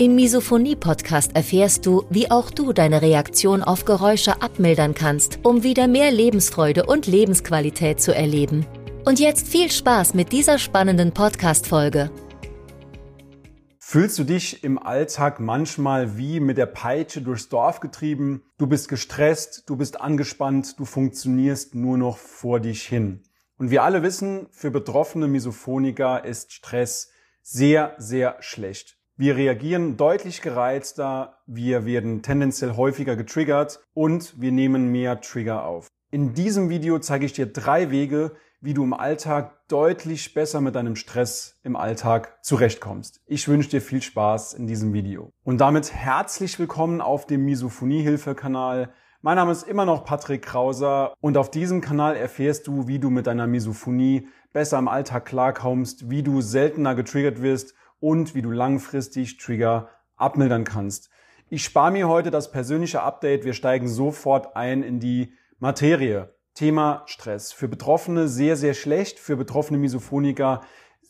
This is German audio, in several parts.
Im Misophonie-Podcast erfährst du, wie auch du deine Reaktion auf Geräusche abmildern kannst, um wieder mehr Lebensfreude und Lebensqualität zu erleben. Und jetzt viel Spaß mit dieser spannenden Podcast-Folge. Fühlst du dich im Alltag manchmal wie mit der Peitsche durchs Dorf getrieben? Du bist gestresst, du bist angespannt, du funktionierst nur noch vor dich hin. Und wir alle wissen, für betroffene Misophoniker ist Stress sehr, sehr schlecht. Wir reagieren deutlich gereizter, wir werden tendenziell häufiger getriggert und wir nehmen mehr Trigger auf. In diesem Video zeige ich dir drei Wege, wie du im Alltag deutlich besser mit deinem Stress im Alltag zurechtkommst. Ich wünsche dir viel Spaß in diesem Video. Und damit herzlich willkommen auf dem Misophonie-Hilfe-Kanal. Mein Name ist immer noch Patrick Krauser und auf diesem Kanal erfährst du, wie du mit deiner Misophonie besser im Alltag klarkommst, wie du seltener getriggert wirst und wie du langfristig Trigger abmildern kannst. Ich spare mir heute das persönliche Update. Wir steigen sofort ein in die Materie. Thema Stress. Für Betroffene sehr, sehr schlecht. Für betroffene Misophoniker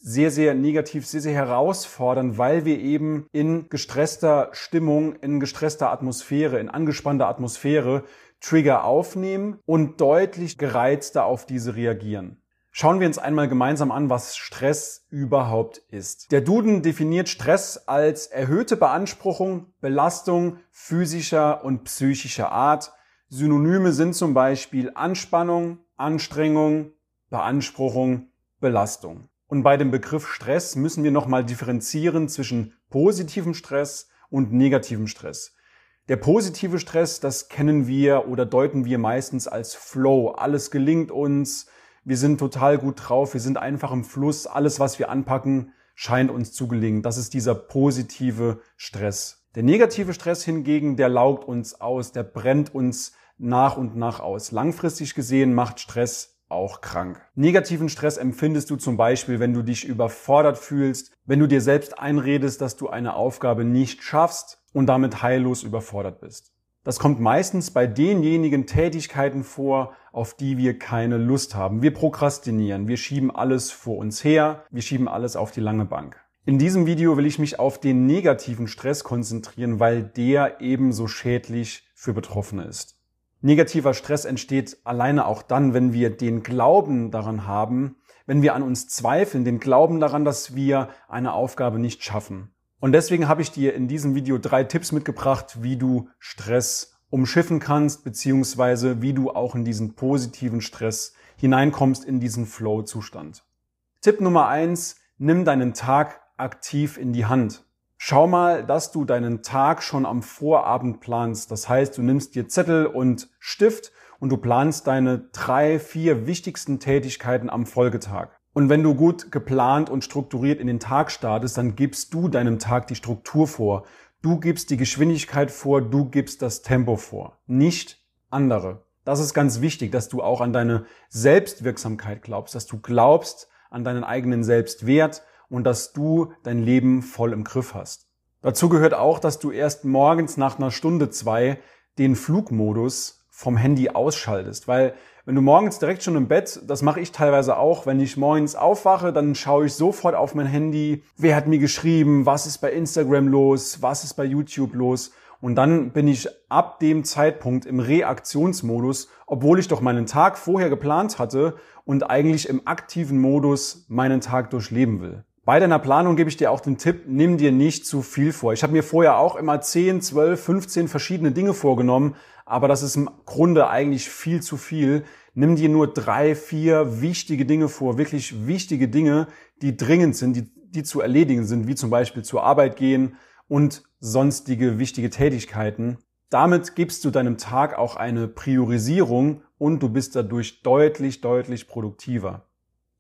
sehr, sehr negativ, sehr, sehr herausfordernd, weil wir eben in gestresster Stimmung, in gestresster Atmosphäre, in angespannter Atmosphäre Trigger aufnehmen und deutlich gereizter auf diese reagieren. Schauen wir uns einmal gemeinsam an, was Stress überhaupt ist. Der Duden definiert Stress als erhöhte Beanspruchung, Belastung physischer und psychischer Art. Synonyme sind zum Beispiel Anspannung, Anstrengung, Beanspruchung, Belastung. Und bei dem Begriff Stress müssen wir nochmal differenzieren zwischen positivem Stress und negativem Stress. Der positive Stress, das kennen wir oder deuten wir meistens als Flow. Alles gelingt uns, wir sind total gut drauf, wir sind einfach im Fluss, alles, was wir anpacken, scheint uns zu gelingen. Das ist dieser positive Stress. Der negative Stress hingegen, der laugt uns aus, der brennt uns nach und nach aus. Langfristig gesehen macht Stress auch krank. Negativen Stress empfindest du zum Beispiel, wenn du dich überfordert fühlst, wenn du dir selbst einredest, dass du eine Aufgabe nicht schaffst und damit heillos überfordert bist. Das kommt meistens bei denjenigen Tätigkeiten vor, auf die wir keine Lust haben. Wir prokrastinieren, wir schieben alles vor uns her, wir schieben alles auf die lange Bank. In diesem Video will ich mich auf den negativen Stress konzentrieren, weil der ebenso schädlich für Betroffene ist. Negativer Stress entsteht alleine auch dann, wenn wir den Glauben daran haben, wenn wir an uns zweifeln, den Glauben daran, dass wir eine Aufgabe nicht schaffen. Und deswegen habe ich dir in diesem Video drei Tipps mitgebracht, wie du Stress umschiffen kannst, beziehungsweise wie du auch in diesen positiven Stress hineinkommst, in diesen Flow-Zustand. Tipp Nummer eins, nimm deinen Tag aktiv in die Hand. Schau mal, dass du deinen Tag schon am Vorabend planst. Das heißt, du nimmst dir Zettel und Stift und du planst deine drei, vier wichtigsten Tätigkeiten am Folgetag. Und wenn du gut geplant und strukturiert in den Tag startest, dann gibst du deinem Tag die Struktur vor. Du gibst die Geschwindigkeit vor, du gibst das Tempo vor, nicht andere. Das ist ganz wichtig, dass du auch an deine Selbstwirksamkeit glaubst, dass du glaubst an deinen eigenen Selbstwert und dass du dein Leben voll im Griff hast. Dazu gehört auch, dass du erst morgens nach einer Stunde zwei den Flugmodus vom Handy ausschaltest, weil wenn du morgens direkt schon im Bett, das mache ich teilweise auch, wenn ich morgens aufwache, dann schaue ich sofort auf mein Handy, wer hat mir geschrieben, was ist bei Instagram los, was ist bei YouTube los. Und dann bin ich ab dem Zeitpunkt im Reaktionsmodus, obwohl ich doch meinen Tag vorher geplant hatte und eigentlich im aktiven Modus meinen Tag durchleben will. Bei deiner Planung gebe ich dir auch den Tipp, nimm dir nicht zu viel vor. Ich habe mir vorher auch immer 10, 12, 15 verschiedene Dinge vorgenommen, aber das ist im Grunde eigentlich viel zu viel. Nimm dir nur drei, vier wichtige Dinge vor, wirklich wichtige Dinge, die dringend sind, die, die zu erledigen sind, wie zum Beispiel zur Arbeit gehen und sonstige wichtige Tätigkeiten. Damit gibst du deinem Tag auch eine Priorisierung und du bist dadurch deutlich, deutlich produktiver.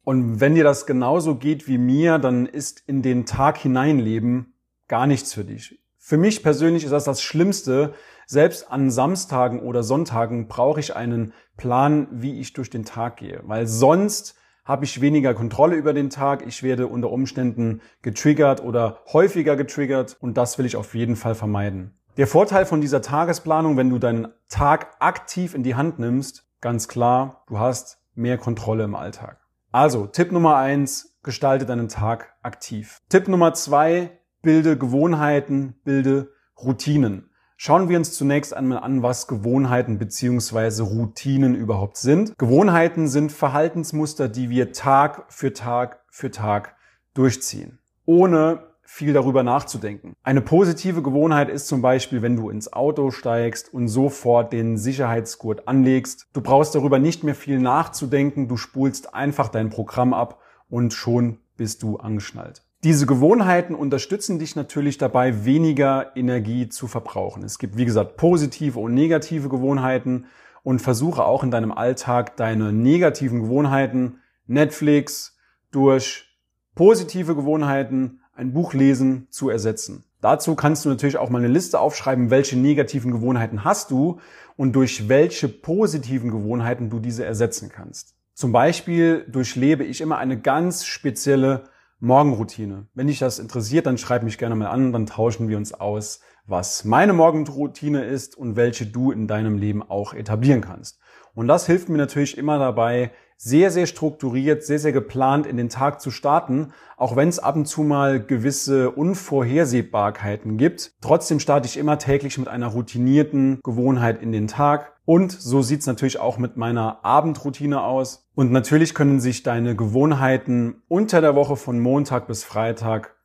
Und wenn dir das genauso geht wie mir, dann ist in den Tag hineinleben gar nichts für dich. Für mich persönlich ist das das Schlimmste. Selbst an Samstagen oder Sonntagen brauche ich einen Plan, wie ich durch den Tag gehe, weil sonst habe ich weniger Kontrolle über den Tag. Ich werde unter Umständen getriggert oder häufiger getriggert und das will ich auf jeden Fall vermeiden. Der Vorteil von dieser Tagesplanung, wenn du deinen Tag aktiv in die Hand nimmst, ganz klar, du hast mehr Kontrolle im Alltag. Also, Tipp Nummer eins, gestalte deinen Tag aktiv. Tipp Nummer zwei, bilde Gewohnheiten, bilde Routinen. Schauen wir uns zunächst einmal an, was Gewohnheiten beziehungsweise Routinen überhaupt sind. Gewohnheiten sind Verhaltensmuster, die wir Tag für Tag für Tag durchziehen, ohne viel darüber nachzudenken. Eine positive Gewohnheit ist zum Beispiel, wenn du ins Auto steigst und sofort den Sicherheitsgurt anlegst. Du brauchst darüber nicht mehr viel nachzudenken, du spulst einfach dein Programm ab und schon bist du angeschnallt. Diese Gewohnheiten unterstützen dich natürlich dabei, weniger Energie zu verbrauchen. Es gibt, wie gesagt, positive und negative Gewohnheiten und versuche auch in deinem Alltag deine negativen Gewohnheiten, Netflix, durch positive Gewohnheiten, ein Buch lesen zu ersetzen. Dazu kannst du natürlich auch mal eine Liste aufschreiben, welche negativen Gewohnheiten hast du und durch welche positiven Gewohnheiten du diese ersetzen kannst. Zum Beispiel durchlebe ich immer eine ganz spezielle Morgenroutine. Wenn dich das interessiert, dann schreib mich gerne mal an, dann tauschen wir uns aus, was meine Morgenroutine ist und welche du in deinem Leben auch etablieren kannst. Und das hilft mir natürlich immer dabei, sehr, sehr strukturiert, sehr, sehr geplant in den Tag zu starten, auch wenn es ab und zu mal gewisse Unvorhersehbarkeiten gibt. Trotzdem starte ich immer täglich mit einer routinierten Gewohnheit in den Tag. Und so sieht's natürlich auch mit meiner Abendroutine aus. Und natürlich können sich deine Gewohnheiten unter der Woche von Montag bis Freitag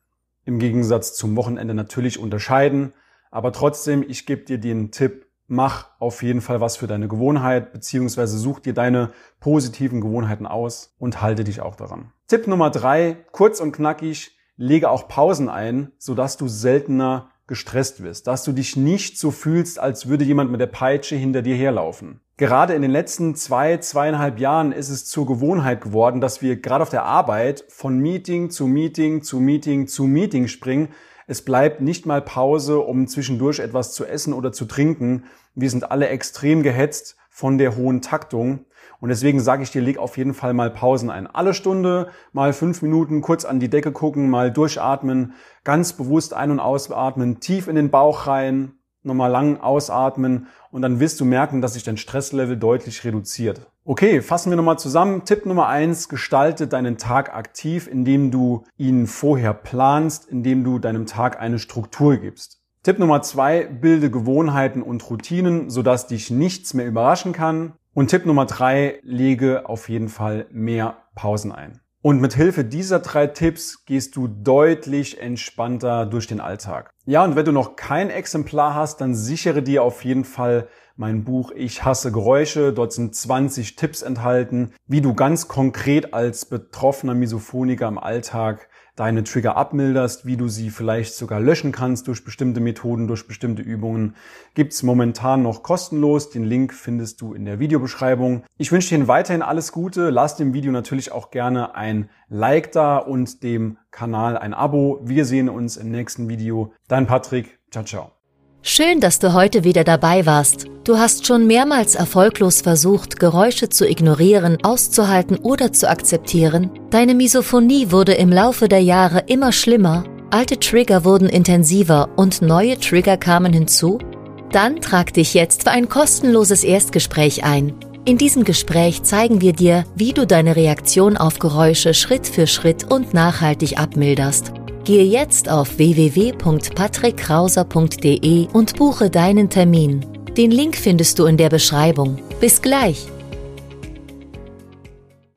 im Gegensatz zum Wochenende natürlich unterscheiden. Aber trotzdem, ich gebe dir den Tipp, mach auf jeden Fall was für deine Gewohnheit, beziehungsweise such dir deine positiven Gewohnheiten aus und halte dich auch daran. Tipp Nummer drei, kurz und knackig, lege auch Pausen ein, sodass du seltener gestresst wirst, dass du dich nicht so fühlst, als würde jemand mit der Peitsche hinter dir herlaufen. Gerade in den letzten zwei, zweieinhalb Jahren ist es zur Gewohnheit geworden, dass wir gerade auf der Arbeit von Meeting zu Meeting zu Meeting zu Meeting springen, es bleibt nicht mal Pause, um zwischendurch etwas zu essen oder zu trinken. Wir sind alle extrem gehetzt von der hohen Taktung. Und deswegen sage ich dir, leg auf jeden Fall mal Pausen ein. Alle Stunde mal fünf Minuten kurz an die Decke gucken, mal durchatmen, ganz bewusst ein- und ausatmen, tief in den Bauch rein, nochmal lang ausatmen und dann wirst du merken, dass sich dein Stresslevel deutlich reduziert. Okay, fassen wir nochmal zusammen. Tipp Nummer eins, gestalte deinen Tag aktiv, indem du ihn vorher planst, indem du deinem Tag eine Struktur gibst. Tipp Nummer zwei, bilde Gewohnheiten und Routinen, sodass dich nichts mehr überraschen kann. Und Tipp Nummer drei, lege auf jeden Fall mehr Pausen ein. Und mit Hilfe dieser drei Tipps gehst du deutlich entspannter durch den Alltag. Ja, und wenn du noch kein Exemplar hast, dann sichere dir auf jeden Fall mein Buch Ich hasse Geräusche. Dort sind 20 Tipps enthalten, wie du ganz konkret als betroffener Misophoniker im Alltag deine Trigger abmilderst, wie du sie vielleicht sogar löschen kannst durch bestimmte Methoden, durch bestimmte Übungen, gibt's momentan noch kostenlos. Den Link findest du in der Videobeschreibung. Ich wünsche dir weiterhin alles Gute. Lass dem Video natürlich auch gerne ein Like da und dem Kanal ein Abo. Wir sehen uns im nächsten Video. Dein Patrick. Ciao, ciao. Schön, dass du heute wieder dabei warst. Du hast schon mehrmals erfolglos versucht, Geräusche zu ignorieren, auszuhalten oder zu akzeptieren. Deine Misophonie wurde im Laufe der Jahre immer schlimmer, alte Trigger wurden intensiver und neue Trigger kamen hinzu? Dann trag dich jetzt für ein kostenloses Erstgespräch ein. In diesem Gespräch zeigen wir dir, wie du deine Reaktion auf Geräusche Schritt für Schritt und nachhaltig abmilderst. Gehe jetzt auf www.patrickkrauser.de und buche deinen Termin. Den Link findest du in der Beschreibung. Bis gleich!